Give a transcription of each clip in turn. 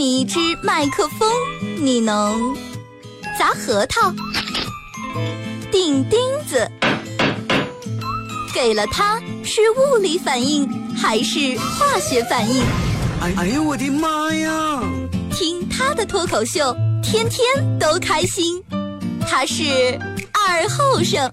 一支麦克风，你能砸核桃、钉钉子？给了它是物理反应还是化学反应？哎哎呦我的妈呀！听他的脱口秀，天天都开心。他是二后生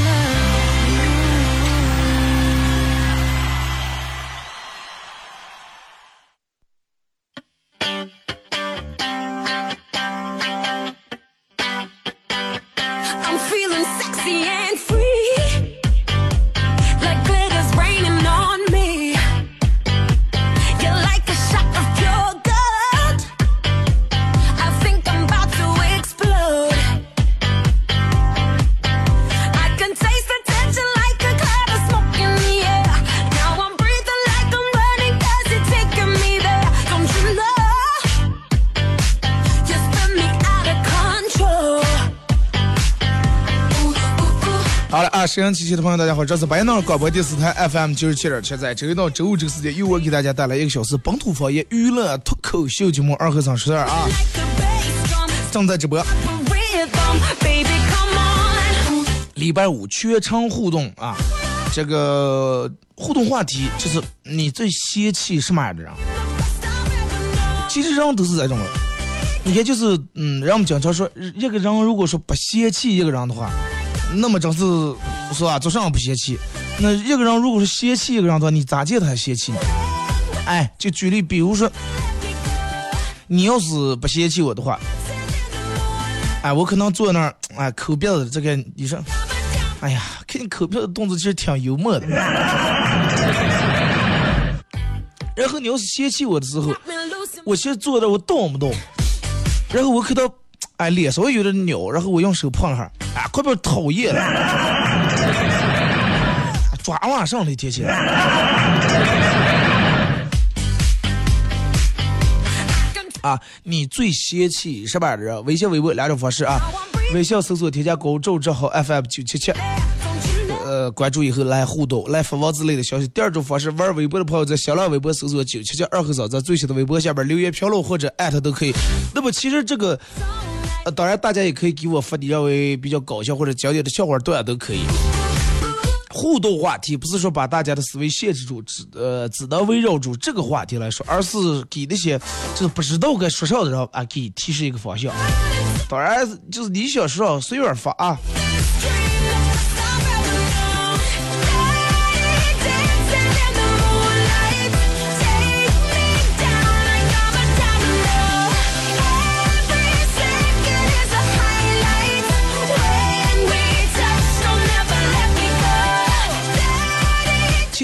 沈阳机器的朋友，大家好，这是白闹广播电视台 FM 九十七点七，在周一到周五这个时间，由我给大家带来一个小时本土方言娱乐脱口秀节目《二和尚说事》啊，正在直播。礼拜五全程互动啊，这个互动话题就是你最嫌弃什么样的人？其实人都是这种的，你看就是嗯，人们经常说，一个人如果说不嫌弃一个人的话，那么真是是吧？做啥不嫌弃？那一个人如果是嫌弃一个人的话，你咋见他还嫌弃你？哎，就举例，比如说，你要是不嫌弃我的话，哎，我可能坐那儿，哎，抠鼻子，这个你说，哎呀，看你抠鼻子动作其实挺幽默的。然后你要是嫌弃我的时候，我其实坐那儿我动不动，然后我看到，哎，脸稍微有点扭，然后我用手碰了下，哎，快被讨厌了，抓娃上了天气。啊，你最嫌弃什么样的人？微信、微博两种方式啊。微信搜索添加公众账号 FM 九七七，呃，关注以后来互动，来发文字类的消息。第二种方式，玩微博的朋友在新浪微博搜索九七七二和尚，在最新的微博下边留言评论或者艾特都可以。那么其实这个，呃，当然大家也可以给我发你认为比较搞笑或者经典的笑话段都可以。互动话题不是说把大家的思维限制住，只呃只能围绕住这个话题来说，而是给那些就是不知道该说啥的人啊，给提示一个方向。当然就是你想说啥随便发啊。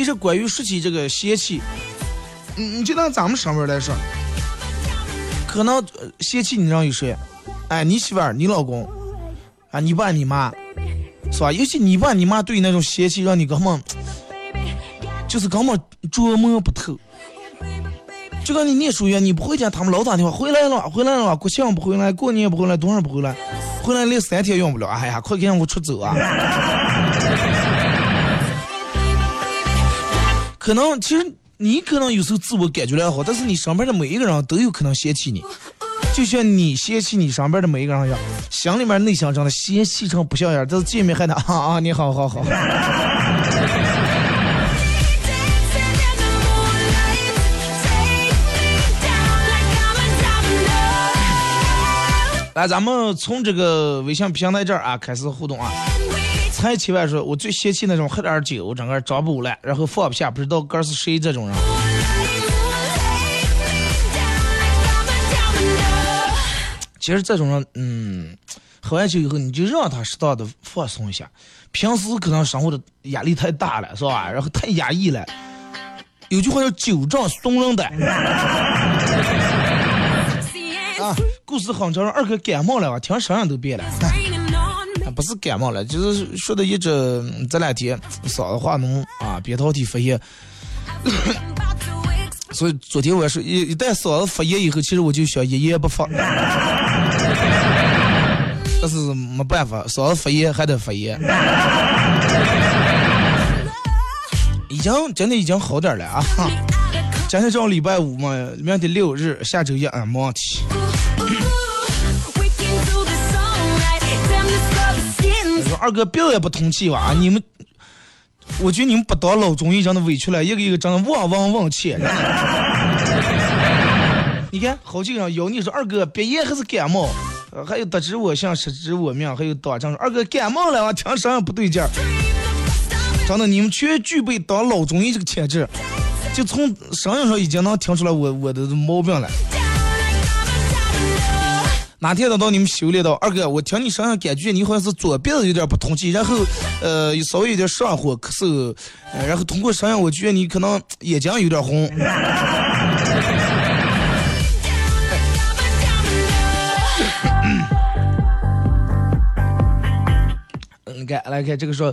实关于说起这个嫌弃，你你就拿咱们上边来说，可能呃嫌弃你让有谁？哎，你媳妇儿、你老公，啊，你爸、你妈，是吧？尤其你爸、你妈对那种嫌弃，让你根本就是根本琢磨不透。就跟你念书一样，你不会讲，他们老打电话回来了，回来了，国庆不回来，过年不回来，多少不回来，回来连三天用不了。哎呀，快给我出走啊！可能其实你可能有时候自我感觉良好，但是你身边的每一个人都有可能嫌弃你，就像你嫌弃你身边的每一个人一样，心里面内向真的嫌弃成不像样，但是见面还得 啊啊你好好好。来，咱们从这个微信平台这儿啊开始互动啊。才七万说，我最嫌弃那种喝点酒，整个装不来，然后放不下，不知道哥是谁这种人。其实这种人，嗯，喝完酒以后，你就让他适当的放松一下。平时可能生活的压力太大了，是吧？然后太压抑了。有句话叫“酒壮怂人胆”。啊，故事很长，二哥感冒了吧？听声音都变了。不是感冒了，就是说的一直这两天嗓子化脓啊，扁桃体发炎，所以昨天我说一一旦嗓子发炎以后，其实我就想一言不发。但是没办法，嗓子发炎还得发炎。已经真的已经好点了啊！今天正礼拜五嘛，明天六日，下周一俺没问题二哥别也不通气哇！你们，我觉得你们不当老中医真的委屈了，一个一个真的望望望气。你看，好几个人邀你说二哥鼻炎还是感冒，还有得知我幸，失之我命，还有短证说二哥感冒了，我听声音不对劲儿。真的，你们全具备当老中医这个潜质，就从声音上已经能听出来我我的毛病了。哪天等到你们修炼到二哥，我听你声音感觉你好像是左鼻子有点不通气，然后呃稍微有点上火咳嗽，呃然后通过声音我觉得你可能眼睛有点红。嗯，看来看这个说，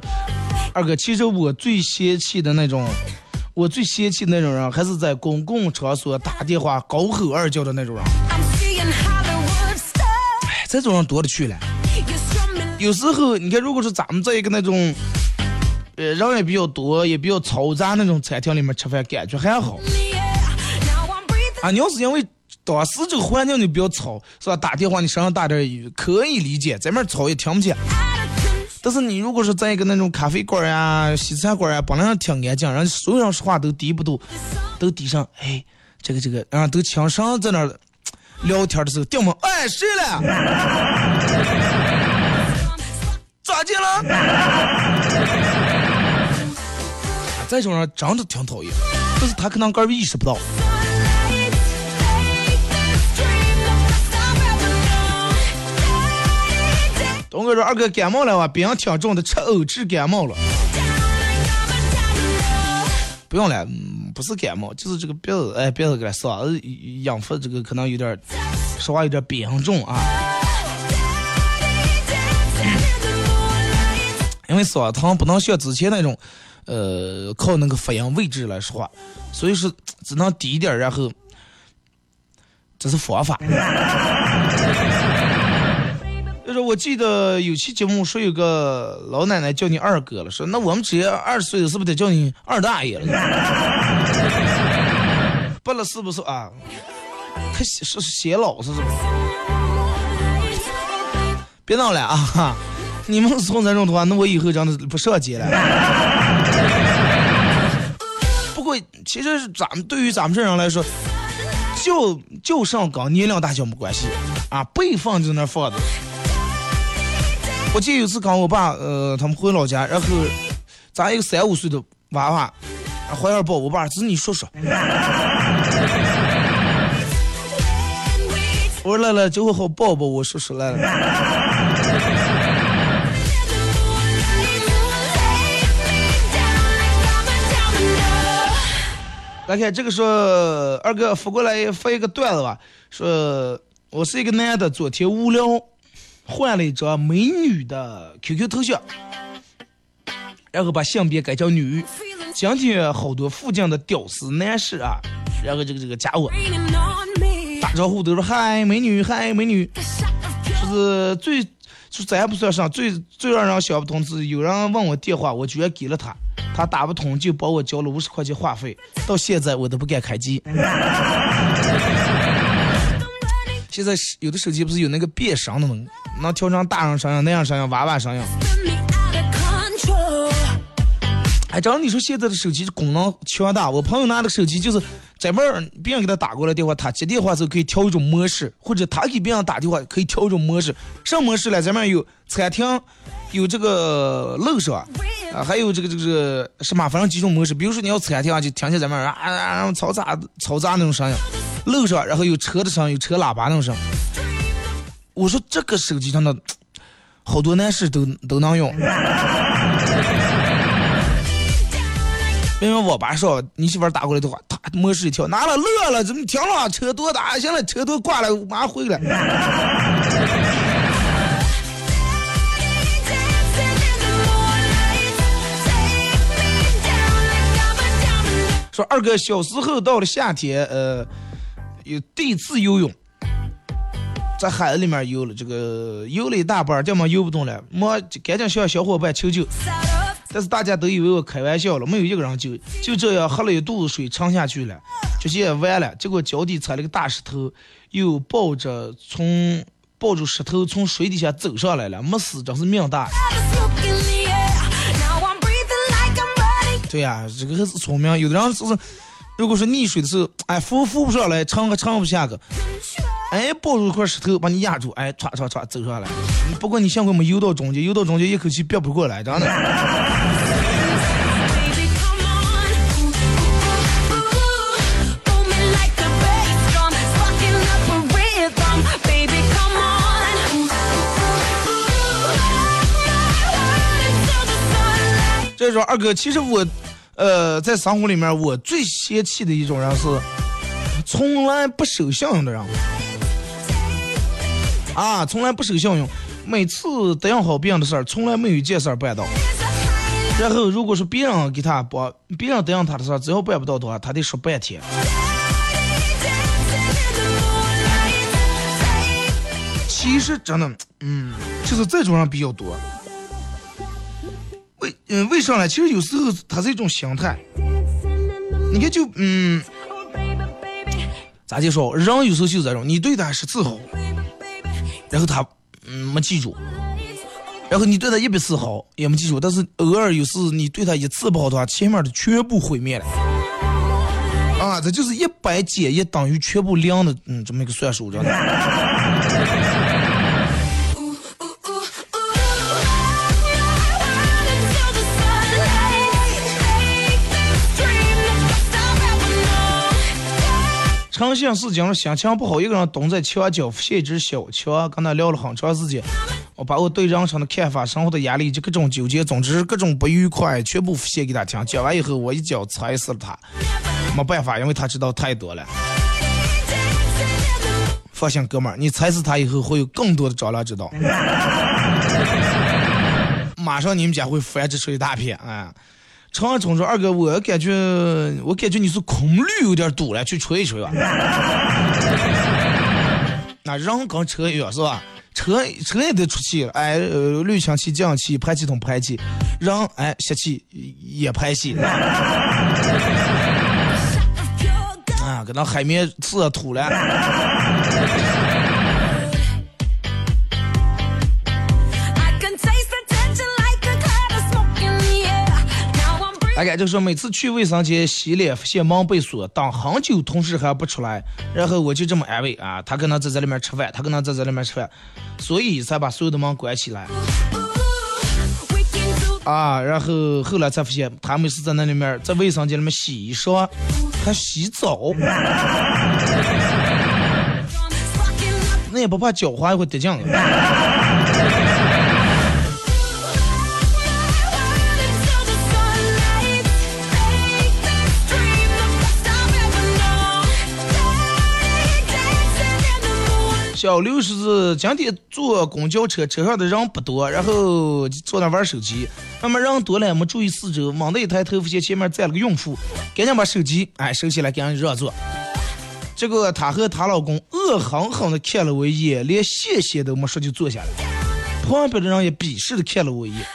二哥，其实我最嫌弃的那种，我最嫌弃的那种人，还是在公共场所打电话高吼二叫的那种人。这种人多了去了。有时候你看，如果是咱们在一个那种，呃，人也比较多，也比较嘈杂那种餐厅里面吃饭，感觉还好啊。你要是因为当时这个环境就比较吵，是吧？打电话你声音大点儿可以理解，在那吵也听不见。但是你如果是在一个那种咖啡馆呀、西餐馆呀，本来挺安静，人所有人说话都低不度，都低声，哎，这个这个，然后都轻声在那儿聊天的时候，掉门，哎，谁 了？咋进了？这种人真的挺讨厌，但是他可能个人意识不到。东哥说二哥感冒了哇，病挺重的，吃欧治感冒了。不用了，嗯，不是感冒，就是这个鼻子，哎，鼻子给嗓子养发，这个可能有点，说话有点儿扁重啊。因为嗓子疼不能像之前那种，呃，靠那个发音位置来说话，所以说只能低一点，然后这是方法。说我记得有期节目说有个老奶奶叫你二哥了，说那我们直接二十岁的，是不是得叫你二大爷了？不了是不是啊？他是是显老是是吧？别闹了啊！哈你们是从这种的话，那我以后真的不上街了。不过其实咱们对于咱们这人来说，就就上跟年龄大小没关系啊，辈分就在那放着。我记得有次跟我爸，呃，他们回老家，然后咱一个三五岁的娃娃，怀二抱我爸，这是你说说。我说来来，就好抱抱我叔叔来了。来看这个说，二哥发过来发一个段子吧，说我是一个男的，昨天无聊换了一张美女的 QQ 头像，然后把性别改叫女。今天好多附近的屌丝男士啊，然后这个这个加我打招呼都说嗨美女嗨美女，就是最就咱也不算上，最最让人想不通是有人问我电话，我居然给了他，他打不通就帮我交了五十块钱话费，到现在我都不敢开机。现在是有的手机不是有那个变声的吗？能调成大人声音、那样声音、娃娃声音。哎，正你说现在的手机功能强大，我朋友拿的手机就是在门儿别人给他打过来电话，他接电话时候可以调一种模式，或者他给别人打电话可以调一种模式。什么模式呢？咱们有餐厅，有这个路上啊，还有这个这个什么，反正几种模式。比如说你要餐厅啊，就听见咱们啊啊嘈杂嘈杂那种声音；路上，然后有车的声，有车喇叭那种声。我说这个手机上的 好多男士都都能用。因为我爸说你媳妇打过来的话，他模式一跳，拿了乐了，怎么停了？车多大？行了，车都挂了，马上回来。说二哥小时候到了夏天，呃，有第一次游泳，在海里面游了，这个游了一大半儿，这么游不动了，我赶紧向小伙伴求救。但是大家都以为我开玩笑了，没有一个人救，就这样喝了一肚子水沉下去了，这些也完了。结果脚底踩了个大石头，又抱着从抱住石头从水底下走上来了，没死，真是命大。对呀、这个还是聪明。有的人就是，如果说溺水的时候，哎，浮浮不上来，撑还撑不下个，哎，抱住一块石头把你压住，哎，歘歘歘走上来。不过你幸亏没游到中间，游到中间一口气憋不过来，真的。Baby, come on. Ooh, boom me like a bass drum. Sparking up a rhythm. Baby, come on. Ooh, until the sunlight. 这时候二哥，其实我，呃，在生活里面我最嫌弃的一种人是，从来不守信用的人。啊，从来不守信用，每次答应好别人的事儿，从来没有一件事儿办到。然后，如果说别人给他帮，别人答应他的事儿，只要办不到的话，他得说半天。其实真的，嗯，就是这种人比较多。嗯为啥呢？其实有时候他是一种心态。你看就嗯，咋就说？人有时候就是这种，你对他十次好，然后他嗯没记住，然后你对他一百次好也没记住，但是偶尔有时你对他一次不好的话，前面的全部毁灭了。啊，这就是一百减一等于全部零的，嗯，这么一个算术，知道诚信是讲心情不好，一个人蹲在墙角发现一只小强，跟他聊了很长时间。我把我对人生的看法、生活的压力以及各种纠结，总之各种不愉快，全部发泄给他听。讲完以后，我一脚踩死了他。没办法，因为他知道太多了。放心，哥们儿，你踩死他以后，会有更多的蟑螂知道。马上你们家会繁殖出一大片啊！长冲说二哥，我感觉我感觉你是空滤有点堵了，去吹一吹吧。那人跟车一样是吧？车车也得出气了，哎，呃，滤清器、降气、排气筒排气，人哎吸气也排气。啊，搁那海绵刺吐了。大概就说每次去卫生间洗脸，发现门被锁，等很久，同事还不出来，然后我就这么安慰啊，他可能在这里面吃饭，他可能在这里面吃饭，所以才把所有的门关起来啊。然后后来才发现，他们是在那里面在卫生间里面洗衣裳，还洗澡，那也不怕脚滑会跌进了。小刘是今天坐公交车，车上的人不多，然后坐那玩手机。那么人多了，没注意四周，猛地一抬头，发现前面站了个孕妇，赶紧把手机哎收起来，给人让座。结果她和她老公恶狠狠地看了我一眼，连谢谢都没说就坐下了。旁边的人也鄙视的看了我一眼。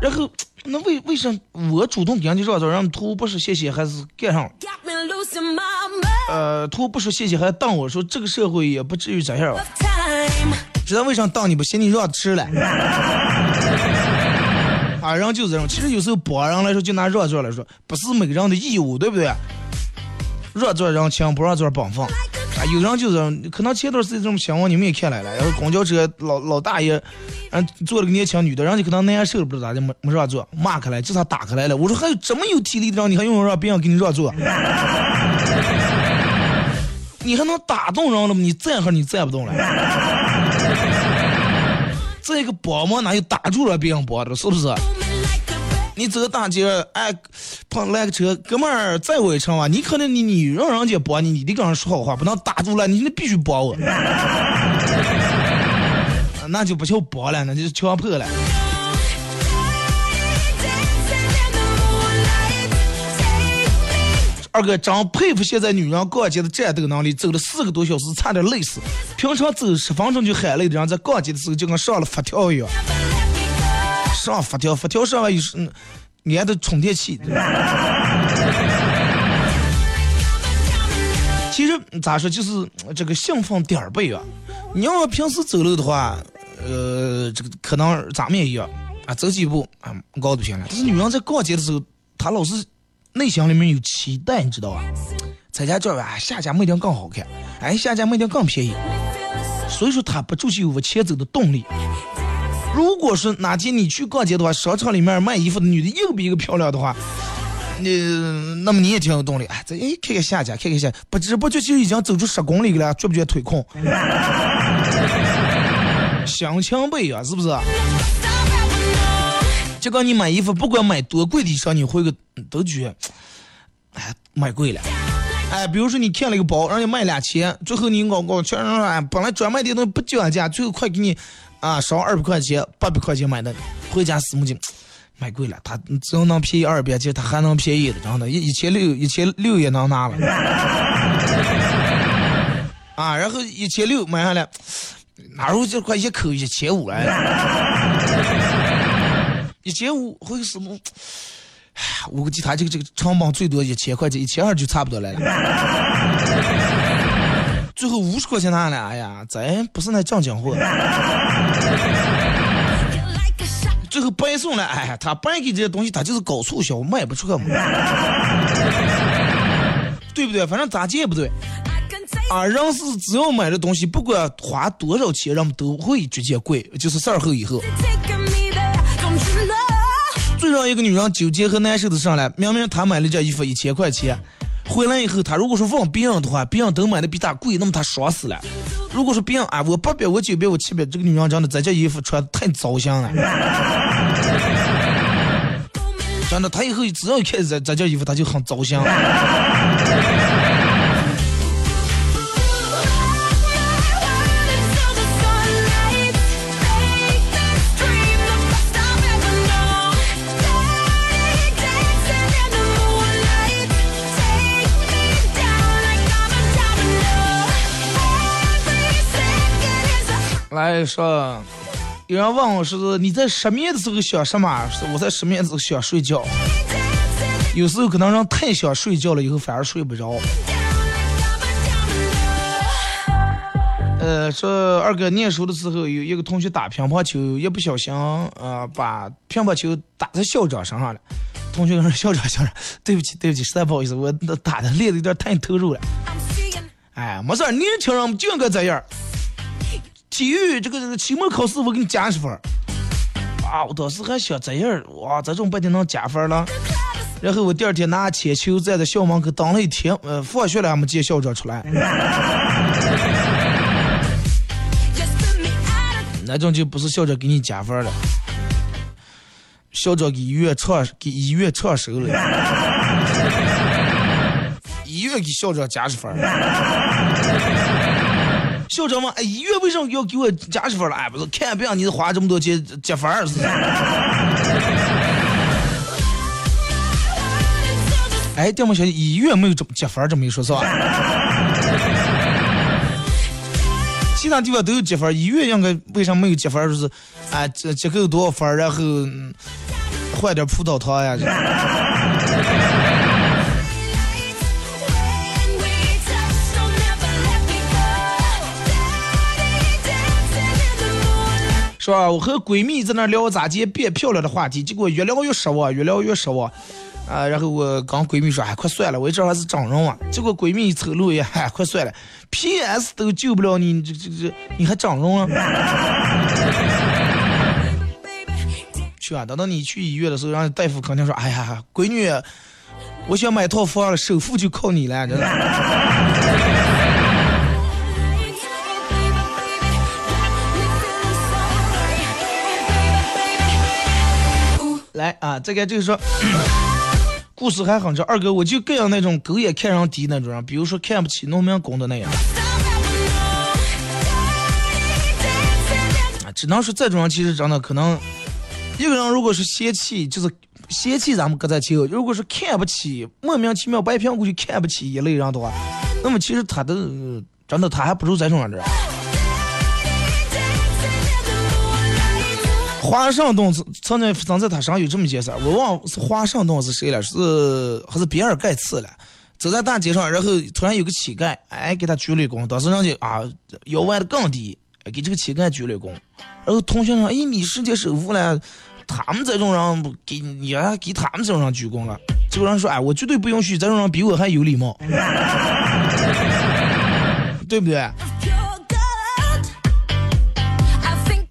然后那为为什我主动给人家让座，让图不是谢谢还是干上？呃，图不说谢谢还当我说这个社会也不至于这样吧？知道为啥当你不嫌你让吃了？啊，人就这种。其实有时候帮人来说，就拿让座来说，不是每个人的义务，对不对？让座让情，不让座帮放。啊，有人就这种，可能前段时间这种新闻你们也看来了，然后公交车老老大爷，嗯，坐了个年轻女的，人家可能难受，不知道咋的，没没让座，骂开来，这他打开来了。我说还有这么有体力的人，你还用让别人给你让座？你还能打动人了吗？你站会儿你站不动了。这个帮忙哪有打住了别人帮的，是不是？你走大街，哎，碰来个车，哥们儿载我一程吧。你可能你你让人家帮你，你得跟人说好话，不能打住了，你那必须帮我。那就不叫帮了，那就是强迫了。二哥真佩服现在女人逛街的战斗能力，走了四个多小时差点累死。平常走十分钟就喊累的人，在逛街的时候就跟上了发条一样。上发条，发条上面有是嗯连的充电器。其实咋说，就是这个兴奋点儿背啊。你要平时走路的话，呃，这个可能咱们也一样啊，走几步啊，高都行了。但是女人在逛街的时候，她老是内心里面有期待，你知道吧？咱家这儿啊，下家卖点更好看，哎，下家卖点更便宜，所以说他不就是有往前走的动力。如果说哪天你去逛街的话，商场里面卖衣服的女的一个比一个漂亮的话，你那么你也挺有动力。哎，这哎看看下家，看看下，不知不觉就已经走出十公里了，觉不觉腿空？心情不一样，是不是？就跟你买衣服，不管买多贵的衣裳，你会个都觉得，哎，买贵了。哎，比如说你看了一个包，人家卖两千，最后你搞搞全上哎，本来专卖店东西不讲价，最后快给你啊少二百块钱，八百块钱买的，回家死母亲买贵了，他只要能便宜二百，其实他还能便宜的，真的，一一千六一千六也能拿了。啊，然后一千六买下来，哪如这块一口一千五来？一千五会什么？哎呀，我估计他这个这个成本最多一千块钱，一千二就差不多来了。最后五十块钱拿来，哎呀，咱不是那正经货。最后白送了，哎呀，他白给这些东西，他就是搞促销，卖不出去嘛，对不对？反正咋接也不对。啊，人是只要买的东西，不管花多少钱，人们都会直接贵，就是事儿后以后。最让一个女人纠结和难受的上来，明明她买了件衣服一千块钱，回来以后，她如果说问别人的话，别人都买的比她贵，那么她爽死了。如果说别人啊，我八百，我九百，我七百，这个女人真的这件衣服穿的太糟心了。真的，她以后只要一看这这件衣服，她就很糟心。哎说，有人问我是你在失眠的时候想什么？是我在失眠的时候想睡觉。有时候可能人太想睡觉了，以后反而睡不着。呃，说二哥念书的时候，有一个同学打乒乓球，一不小心呃，把乒乓球打在校长身上了。同学跟说校长校长，对不起对不起，实在不好意思，我打的练的有点太投入了。哎，没事，年轻人就应该这样。体育这个这个期末考试我给你加十分儿啊！我当时还想这样，哇，这种不定能加分了。然后我第二天拿铅球站在校门口等了一天，呃，放学了还没见校长出来。那种就不是校长给你加分了，校长给医院创给医院创收了，医院给校长加十分儿。校长问：“哎，医院为什么要给我加十分了？哎，不是看病你花这么多钱积分儿是？哎，这么小医院没有这么积分儿这么一说，是吧？其他地方都有积分，医院应该为什么没有积分？就是，哎，这这够多少分儿，然后嗯换点葡萄糖呀。是吧？我和闺蜜在那聊咋接变漂亮的话题，结果越聊越失望，越聊越失望。啊，然后我跟闺蜜说：“哎，快算了，我这还是整容啊。”结果闺蜜一瞅路也，哎，快算了，PS 都救不了你，这这这，你还整容啊？去啊！等到你去医院的时候，让大夫肯定说：“哎呀，闺女，我想买套房，首付就靠你了。”真的。来啊，这个就是说，故事还很长。二哥，我就更要那种狗眼看人低那种人，比如说看不起农民工的那样。啊，只能说这种人其实真的可能，一个人如果是嫌弃，就是嫌弃咱们搁在前后，如果是看不起，莫名其妙白苹果就看不起一类人的话，那么其实他的真的他还不如咱这样的人。华盛顿曾曾经曾在他身上有这么一件事，我忘了是华盛顿是谁了，是还是比尔盖茨了。走在大街上，然后突然有个乞丐，哎，给他鞠了躬。当时人家啊腰弯的更低，给这个乞丐鞠了躬。然后同学说：“哎，你世界首富了，他们这种人给你还给他们这种人鞠躬了。”这个人说：“哎，我绝对不允许这种人比我还有礼貌，对不对？”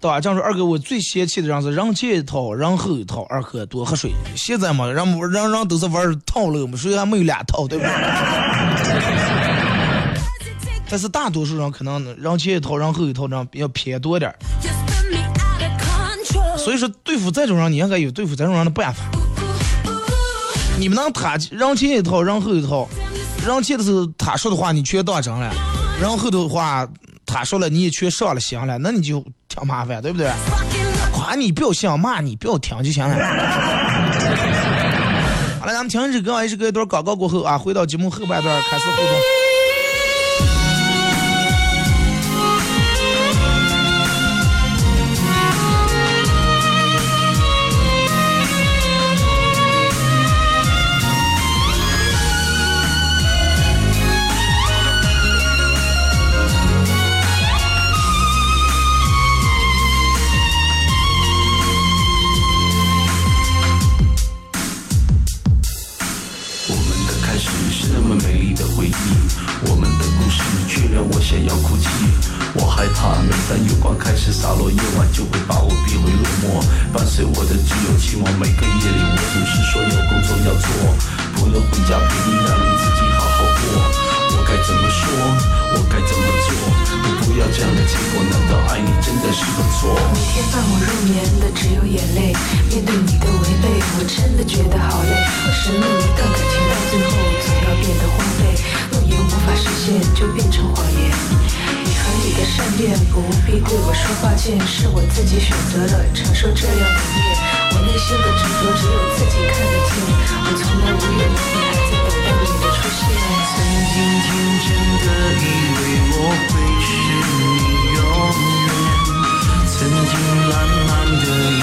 对吧？这样说，二哥，我最嫌弃的人是人前一套，人后一套。二哥多喝水。现在嘛，人人人都是玩套路嘛，谁还没有两套，对不对？但是大多数人可能人前一套，人后一套，这样比较偏多点儿。所以说，对付这种人，你应该有对付这种人的办法。你们能他人前一套，人后一套，人前的时候他说的话你全当真了，人后头的话他说了你也全上了心了，那你就挺麻烦，对不对？夸你不要笑，骂你不要听就行了。好了，咱们听这歌，也是一段广告过后啊，回到节目后半段开始互动。想要哭泣。我害怕每当月光开始洒落，夜晚就会把我逼回落寞。伴随我的只有寂寞，每个夜里我总是说有工作要做，不能回家陪你，让你自己好好过。我该怎么说？我该怎么做？我不要这样的结果，难道爱你真的是个错？每天伴我入眠的只有眼泪，面对你的违背，我真的觉得好累。为什么一段感情到最后总要变得荒废？诺言无法实现就变成谎言。你和你的善变，不必对我说抱歉，是我自己选择了承受这样的孽。我内心的执着只有自己看得见，我从来无怨无悔，还在等待你的出现。曾经天真的以为我会是你永远，曾经浪漫的以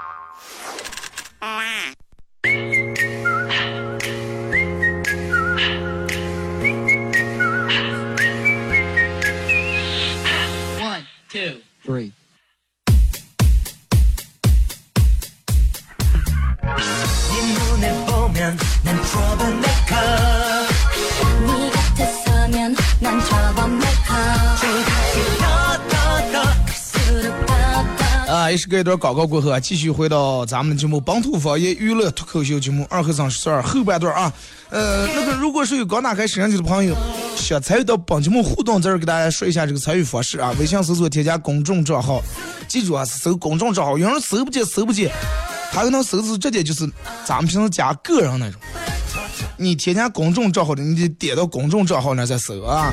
더 더. 啊，也是隔一段广告过后啊，继续回到咱们节目《本土方言娱乐脱口秀节目二和尚十二后半段啊。呃，那个如果是有刚打开摄像机的朋友，想参与到本节目互动，这儿给大家说一下这个参与方式啊。微信搜索添加公众账号，记住啊，搜公众账号，有人搜不见搜不见，还有能搜是直接就是咱们平时加个人那种。你添加公众账号的，你得点到公众账号那再搜啊。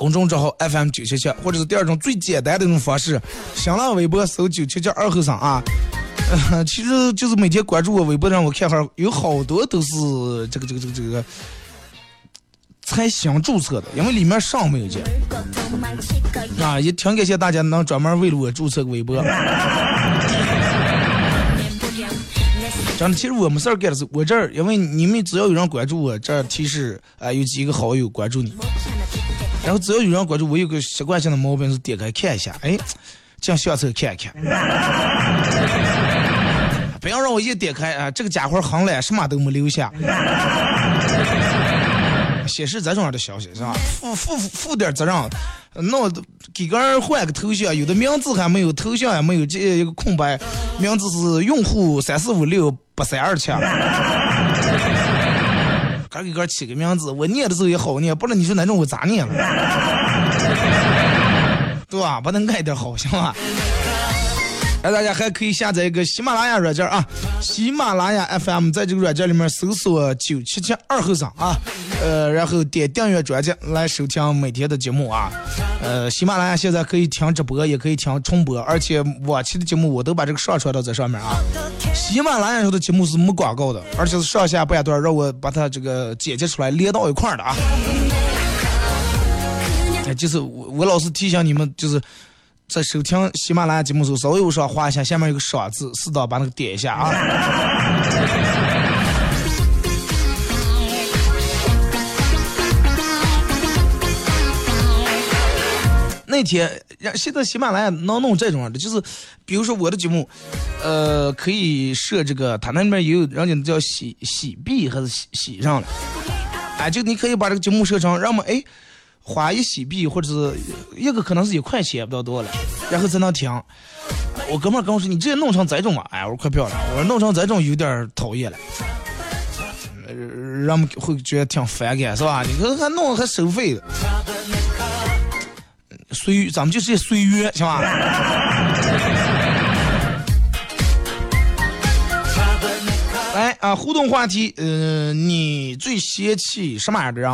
公众账号 FM 九七七，或者是第二种最简单的那种方式，新浪微博搜九七七二后生啊。呃，其实就是每天关注我微博让我看哈，有好多都是这个这个这个这个才新注册的，因为里面上没有见。啊，也挺感谢大家能专门为了我注册个微博。真的，其实我没事儿干的是我这儿，因为你们只要有人关注我，这儿提示啊、有几个好友关注你，然后只要有人关注我，有个习惯性的毛病是点开看一下，哎，进相册看一看，不要让我一点开啊，这个家伙行了，什么都没留下。显示这种样的消息是吧？负负负点责任，弄给个人换个头像，有的名字还没有，头像也没有，这一个空白，名字是用户三四五六八三二七。给哥起个名字，我念的时候也好念，不然你说哪种我咋念了？对吧？把它爱点好，行吧？哎，大家还可以下载一个喜马拉雅软件啊，喜马拉雅 FM，在这个软件里面搜索九七七二后生啊，呃，然后点订阅专辑来收听每天的节目啊。呃，喜马拉雅现在可以听直播，也可以听重播，而且往期的节目我都把这个上传到这上面啊。喜马拉雅上的节目是没广告的，而且是上下半段让我把它这个剪辑出来连到一块儿的啊。哎，就是我我老是提醒你们，就是。在收听喜马拉雅节目时候，稍微往上滑一下，下面有个赏字，适当把那个点一下啊。那天现在喜马拉雅能弄这种的，就是比如说我的节目，呃，可以设这个，它那里面也有人家叫喜喜币还是喜喜上了，哎，就你可以把这个节目设成，让我们哎。花一洗币，或者是一个可能是一块钱，不知道多了，然后才能听。我哥们跟我说：“你直接弄成这种嘛？”哎，我说快漂亮！我说弄成这种有点讨厌了，人们会觉得挺反感，是吧？你说还弄还收费的，随，咱们就是随约，行吧？来啊，互动话题，呃，你最嫌弃什么样的人？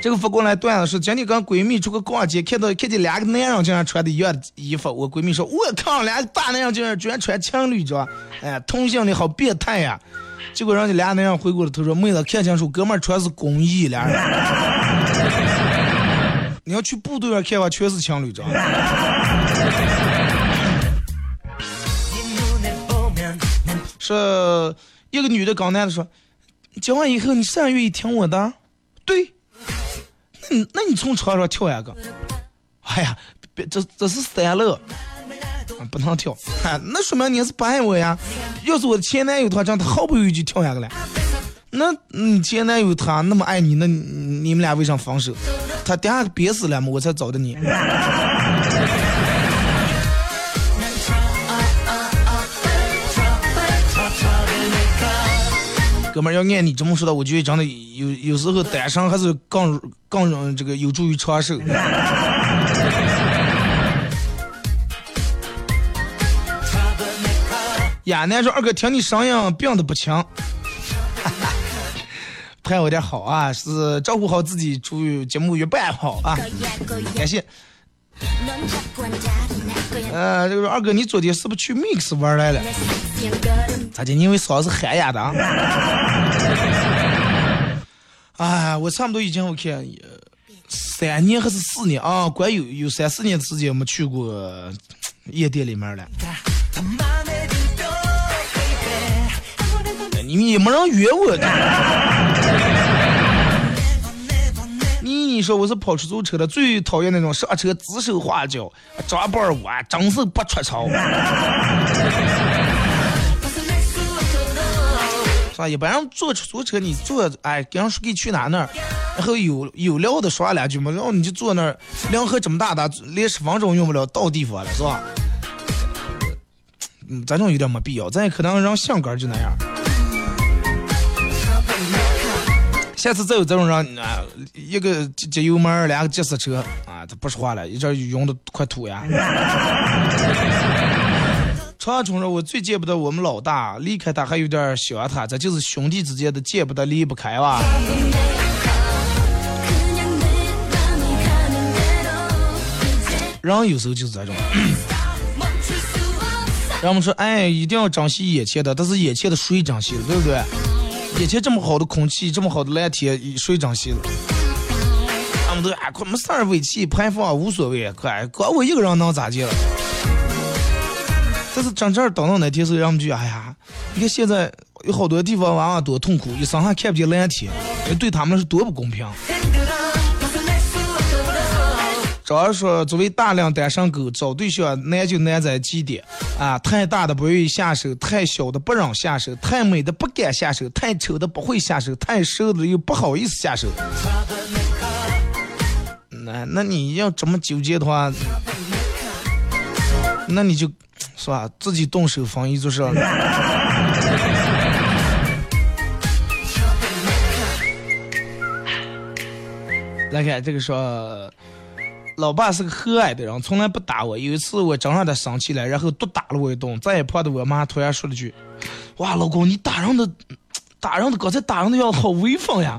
这个发过来段子是今天跟闺蜜出去逛街，看到看见两个男人竟然穿的一样的衣服，我闺蜜说：“我靠，两个大男人竟然居然穿情侣装，哎，同性的好变态呀！”结果人家俩男人回过了头说：“妹子，看清楚，哥们儿穿是公衣俩人。你要去部队上看吧，全是情侣装。是一个女的跟男的说：“结婚以后你啥愿意听我的？”对。那你从床上跳下个，哎呀，别这这是三乐，不能跳，那说明你是不爱我呀。要是我的前男友的话这样，他毫不犹豫就跳下个了。那你前男友他那么爱你，那你们俩为啥分手？他等下憋死了嘛，我才找的你。哥们儿，要按你这么说的，我觉得真的有有时候单身还是更更容这个有助于长寿。呀楠说：“二哥，听你声音病的不轻，拍我点好啊，是照顾好自己，祝节目越办好啊，感谢。”呃，这个二哥，你昨天是不是去 Mix 玩来了？咋的？你因为嗓子喊哑的啊？哎，我差不多已经我看三年还是四年啊，管有有三四年的时间没去过夜店里面了。你们也没人约我。你你说我是跑出租车的，最讨厌那种上车指手画脚、抓包儿舞啊，真是不出丑。是吧？一般人坐出租车，你坐，哎，跟人说给去哪哪儿，然后有有料的说两句嘛，然后你就坐那儿，两河这么大的，连十分钟用不了，到地方了，是吧？嗯，咱这种有点没必要，咱也可能让性格就那样。下次再有这种人啊，一个接接油门，两个急刹车啊，他不说话了，一阵晕的快吐呀。长春人，我最见不得我们老大，离开他还有点想他，这就是兄弟之间的见不得离不开哇。人有时候就是这种。人们说，哎，一定要珍惜眼前的，但是眼前的谁珍惜了，对不对？眼前这么好的空气，这么好的蓝天，谁珍惜了？他们都哎，快没事儿，尾气排放无所谓，快，光我一个人能咋地了？但是真正等到那天时候，人们就哎呀，你看现在有好多地方娃娃多痛苦，一生还看不见蓝天，对他们是多不公平。主要说，作为大量单身狗，找对象难就难在几点啊？太大的不愿意下手，太小的不让下手，太美的不敢下手，太丑的不会下手，太瘦的又不好意思下手。那那你要这么纠结的话，那你就是吧，自己动手防疫就是了。来看这个说。老爸是个和蔼的人，从来不打我。有一次我真让他生气了，然后毒打了我一顿。再也碰的我妈，突然说了句：“哇，老公，你打人的，打人的刚才打人的样子好威风呀，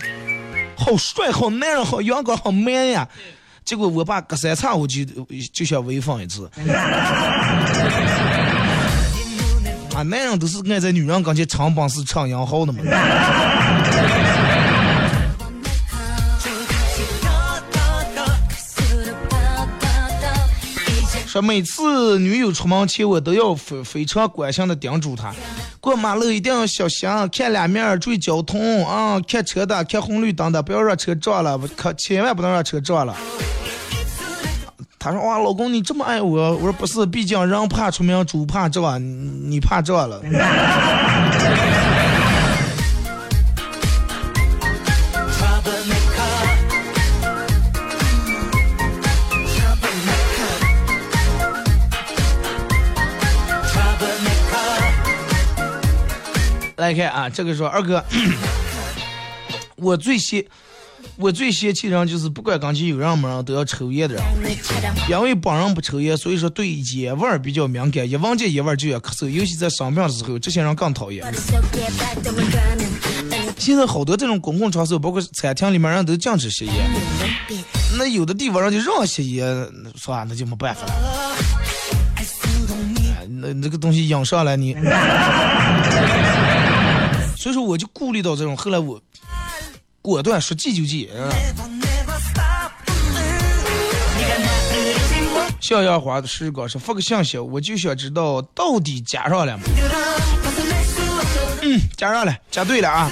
好帅，好男人，好阳光，好 man 呀。”结果我爸隔三差五就就想威风一次。啊，男人都是爱在女人跟前唱本事、唱洋号的嘛。说每次女友出门前，我都要非非常关心的叮嘱她，过马路一定要小心，看两面，注意交通啊，看车的，看红绿灯的，不要让车撞了，可千万不能让车撞了。他说哇，老公你这么爱我，我说不是，毕竟人怕出名，猪怕壮，你怕撞了。来看啊，这个说二哥，我最嫌我最嫌弃人就是不管跟前有人没人都要抽烟的人，因为本人不抽烟，所以说对烟味儿比较敏感，一闻见烟味就要咳嗽，尤其在生病的时候，这些人更讨厌。现在好多这种公共场所，包括餐厅里面，人都禁止吸烟，那有的地方人就让吸烟，是吧？那就没办法了。那这个东西养上来你。所以说我就顾虑到这种，后来我果断说戒就戒。小烟花的时光是发个信息，我就想知道到底加上了没？嗯，加上了，加对了啊。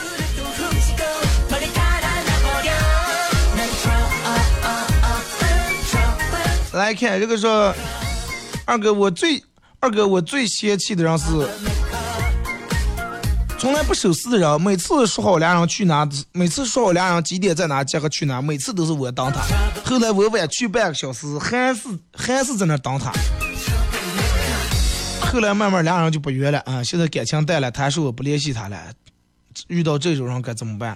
来看这个说，二哥我最二哥我最嫌弃的人是。从来不守时的人，每次说好俩人去哪，每次说好俩人几点在哪集合去哪，每次都是我等他。后来我晚去半个小时，还是还是在那等他。后来慢慢俩人就不约了啊，现在感情淡了，他说我不联系他了。遇到这种人该怎么办？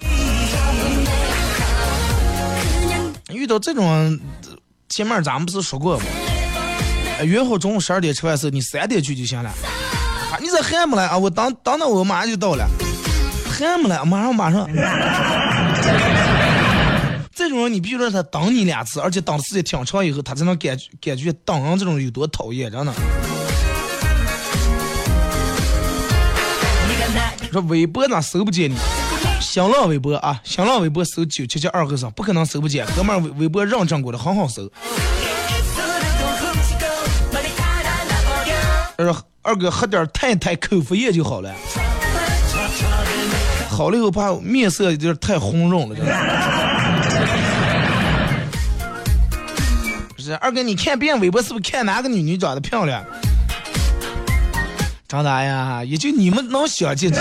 遇到这种，前面咱们不是说过吗？约好中午十二点吃饭时，你三点去就行了。你这还没来啊？我等等等，我马上就到了，还没来，马上马上。这种人，你必须让他等你两次，而且等的时间挺长以后，他才能感觉感觉等人这种人有多讨厌，真的。说微博咋搜不见你？新浪微博啊，新浪微博搜九七七二和尚，不可能搜不见。哥们儿微微博认证过的，很好搜。他说二哥喝点太太口服液就好了，好了以后怕面色有点太红润了，真的。不是二哥，你看遍微博是不是看哪个女女长得漂亮？长啥呀？也就你们能想见。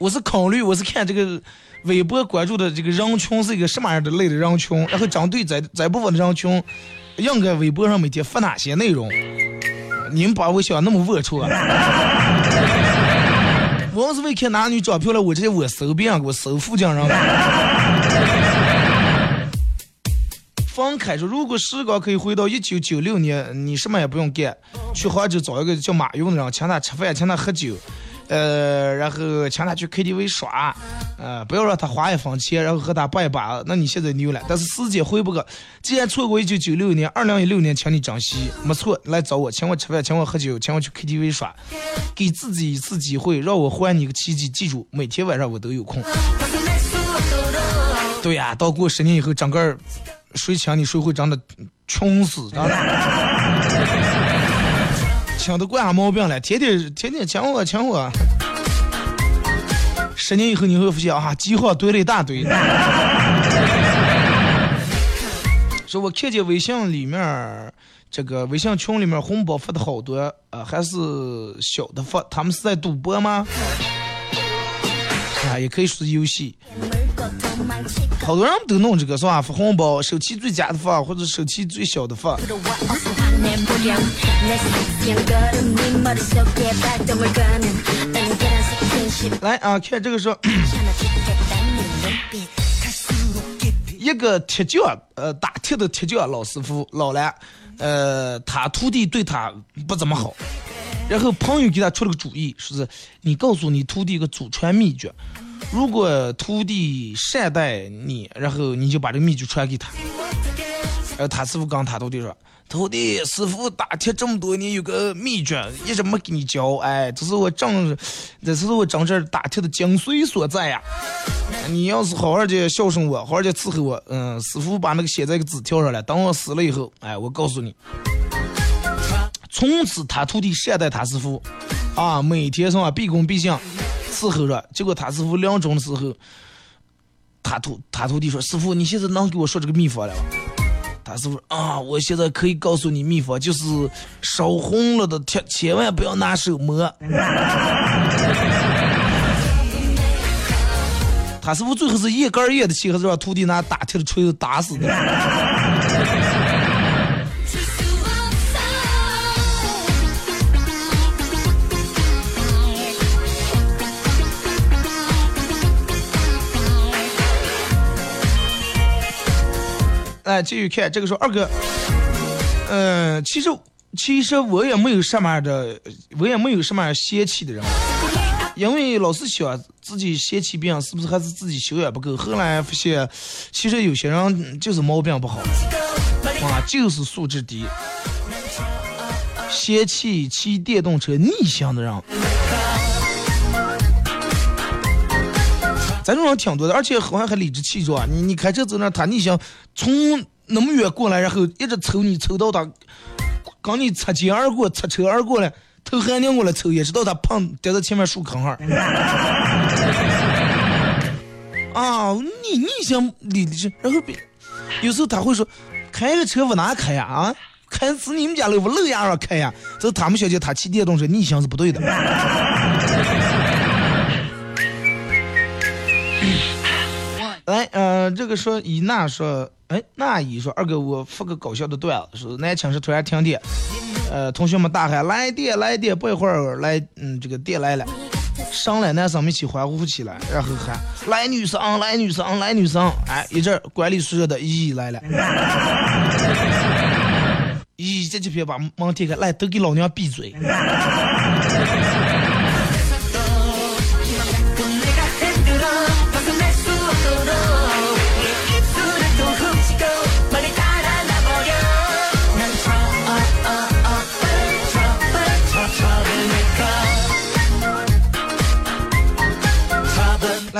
我是考虑，我是看这个微博关注的这个人群是一个什么样的类的人群，然后针对这这部分的人群，应该微博上每天发哪些内容？你们把我想那么龌龊、啊？我要是为看哪女长漂亮，我直接我搜遍，我搜附近人。方凯说：“如果时光可以回到一九九六年，你什么也不用干，去杭州找一个叫马云的人，请他吃饭，请他喝酒，呃，然后请他去 KTV 耍，呃，不要让他花一分钱，然后和他拜把，那你现在牛了。但是时间回不个，既然错过一九九六年，二零一六年，请你珍惜，没错，来找我，请我吃饭，请我喝酒，请我去 KTV 耍，给自己一次机会，让我还你个奇迹。记住，每天晚上我都有空。对呀、到过十年以后，整个。”谁请你谁会长得穷死，的，请的惯啥毛病了？天天天天请我请我，十年以后你会发现啊，记号堆了一大堆。说我看见微信里面这个微信群里面红包发的好多，呃，还是小的发，他们是在赌博吗？啊，也可以说是游戏。好多人都弄这个是吧？发红包，手气最佳的发，或者手气最小的发。来啊，看这个说，一 个铁匠，呃，打铁的铁匠老师傅老了，呃，他徒弟对他不怎么好，然后朋友给他出了个主意，说是你告诉你徒弟一个祖传秘诀。如果徒弟善待你，然后你就把这个秘诀传给他。然后他师傅跟他徒弟说：“徒弟，师傅打铁这么多年，有个秘诀一直没给你教。哎，这是我正，这是我正这打铁的精髓所在呀。你要是好好的孝顺我，好好的伺候我，嗯，师傅把那个写在个纸条上了。等我死了以后，哎，我告诉你，从此他徒弟善待他师傅，啊，每天上毕恭毕敬。”伺候着，结果他师傅临终的时候，他徒他徒弟说：“师傅，你现在能给我说这个秘方了吗？”他师傅啊，我现在可以告诉你秘方，就是烧红了的铁千万不要拿手摸。他师傅最后是一根烟的气，还是让徒弟拿打铁的锤子打死的？来继续看这个说二哥，嗯，其实其实我也没有什么的，我也没有什么样嫌弃的人，因为老是想自己嫌弃别人是不是还是自己修养不够。后来发现，其实有些人就是毛病不好，啊，就是素质低，嫌弃骑电动车逆行的人。咱这种人挺多的，而且好像还理直气壮。你你开车走那，他逆行从那么远过来，然后一直抽你，抽到他跟你擦肩而过，擦车而过来，头还拧过来抽，也直到他碰跌在前面树坑上。啊，你逆行理直，然后别有时候他会说，开个车往哪开呀？啊，开死你们家路往路牙上开呀？这是他们小姐，他骑电动车逆行是不对的。来，呃，这个说伊娜说，哎，那姨说二哥，我发个搞笑的段子，说南寝室突然停电，呃，同学们大喊来电来电，不一会儿来，嗯，这个电来了，上来男生们一起欢呼起来，然后喊来女生来女生来女生，哎，一阵管理宿舍的姨姨来了，咦，这几篇把门踢开，来都给老娘闭嘴！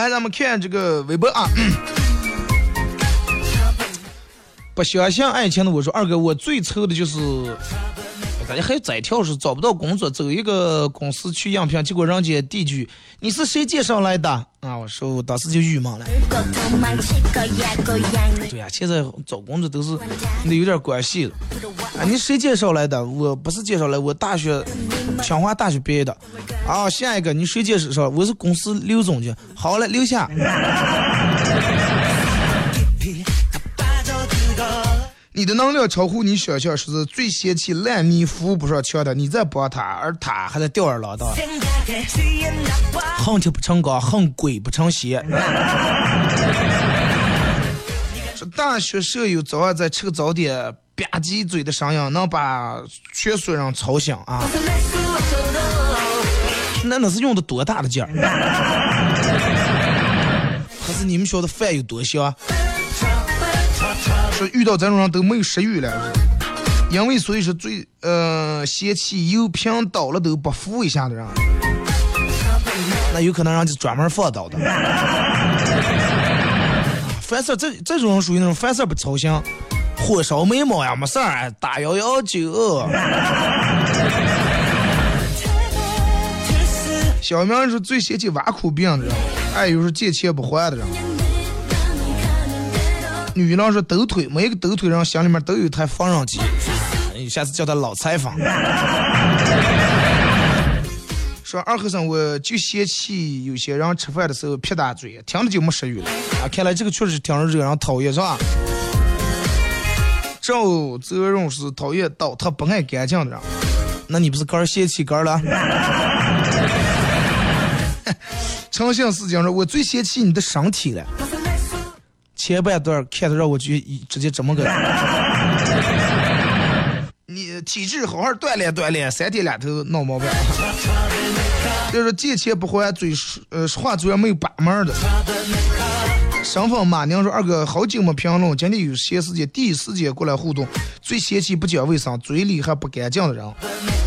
来，咱们看这个微博啊。不相信爱情的我说，二哥，我最愁的就是，大家还有再跳是找不到工作，走一个公司去应聘，结果人家递句你是谁介绍来的啊？我说我当时就郁闷了。对呀、现在找工作都是得有点关系了。啊，你谁介绍来的？我不是介绍来，我大学清华大学毕业的。啊，下一个你谁介绍？我是公司刘总监。好了，留下。你的能量超乎你想象，是最嫌弃烂泥扶不上墙的，你在帮他，而他还在吊儿郎当。恨铁不成钢，恨鬼不成仙。说大学舍友早上在吃个早点，吧唧嘴的声音能把全所人吵醒啊！那那是用的多大的劲儿？可是你们晓得饭有多香？说遇到这种人都没有食欲了，因为所以说最呃嫌弃油瓶倒了都不扶一下的人，那有可能人家专门放倒的。凡事这这种人属于那种凡事不操心，火烧眉毛呀没事儿，打幺幺九。小明是最嫌弃挖苦病的人，还有是借钱不还的人。女人说抖腿，每个抖腿人心里面都有台缝纫机，你下次叫他老裁缝。说二和尚，我就嫌弃有些人吃饭的时候撇大嘴，听着就没食欲了啊！看来这个确实挺惹人讨厌，是吧？赵泽荣是讨厌倒他不爱干净的人，那你不是个儿嫌弃个儿了？诚信是讲说，我最嫌弃你的身体了。前半段看的让我就直接这么个，你体质好好锻炼锻炼，三天两头闹毛病。就是借钱不还，嘴呃话嘴没有把门的。身份马娘说二哥好久没评论，今天有闲时间第一时间过来互动。最嫌弃不讲卫生，嘴里还不干净的人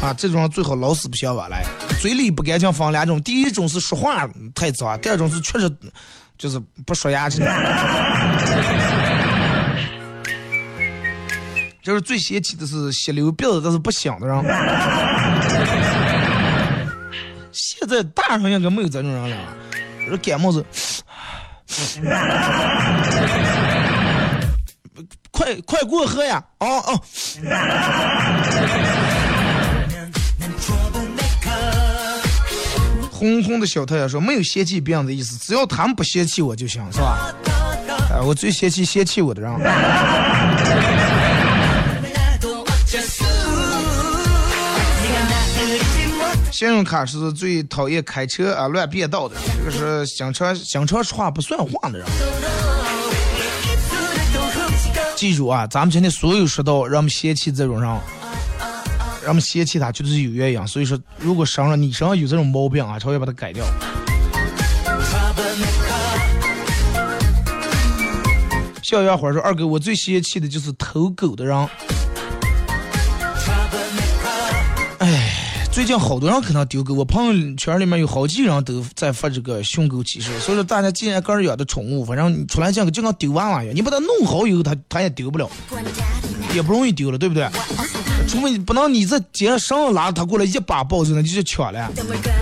啊，这种人最好老死不相往来。嘴里不干净分两种，第一种是说话太脏，第二种是确实就是不刷牙。就是最嫌弃的是吸溜鼻子但是不响的人。现在大人应该没有这种人了，这感冒是，快快过河呀！哦哦。红红的小太阳说：“没有嫌弃别人的意思，只要他们不嫌弃我就行，是吧？”哎，我最嫌弃嫌弃我的人。信用卡是最讨厌开车啊乱变道的，这个是经常经常说话不算话的人。记住啊，咱们今天所有说到让我们嫌弃这种人，让我们嫌弃他就是有原因。所以说，如果身上你身上有这种毛病啊，稍微把它改掉。小杨花说：“二哥，我最嫌弃的就是偷狗的人。”哎。最近好多人可能丢狗，我朋友圈里面有好几人都在发这个寻狗启事。所以说，大家既然个人养的宠物，反正出来见个就跟丢娃娃一样，你把它弄好以后，它它也丢不了，也不容易丢了，对不对？除非不能你在街上拉他过来一把抱住，那就是抢了。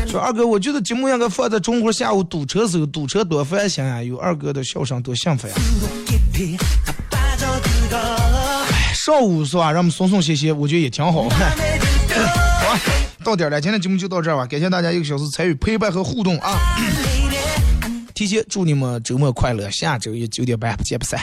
说二哥，我觉得节目应该放在中午下午堵车时候，堵车多烦心啊！有二哥的笑声多幸福呀！上午是吧？让我们松松歇歇，我觉得也挺好。好。到点了，今天节目就到这儿吧，感谢大家一个小时参与陪伴和互动啊！提前祝你们周末快乐，下周一九点半不见不散。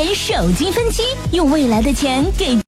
点手机分期，用未来的钱给。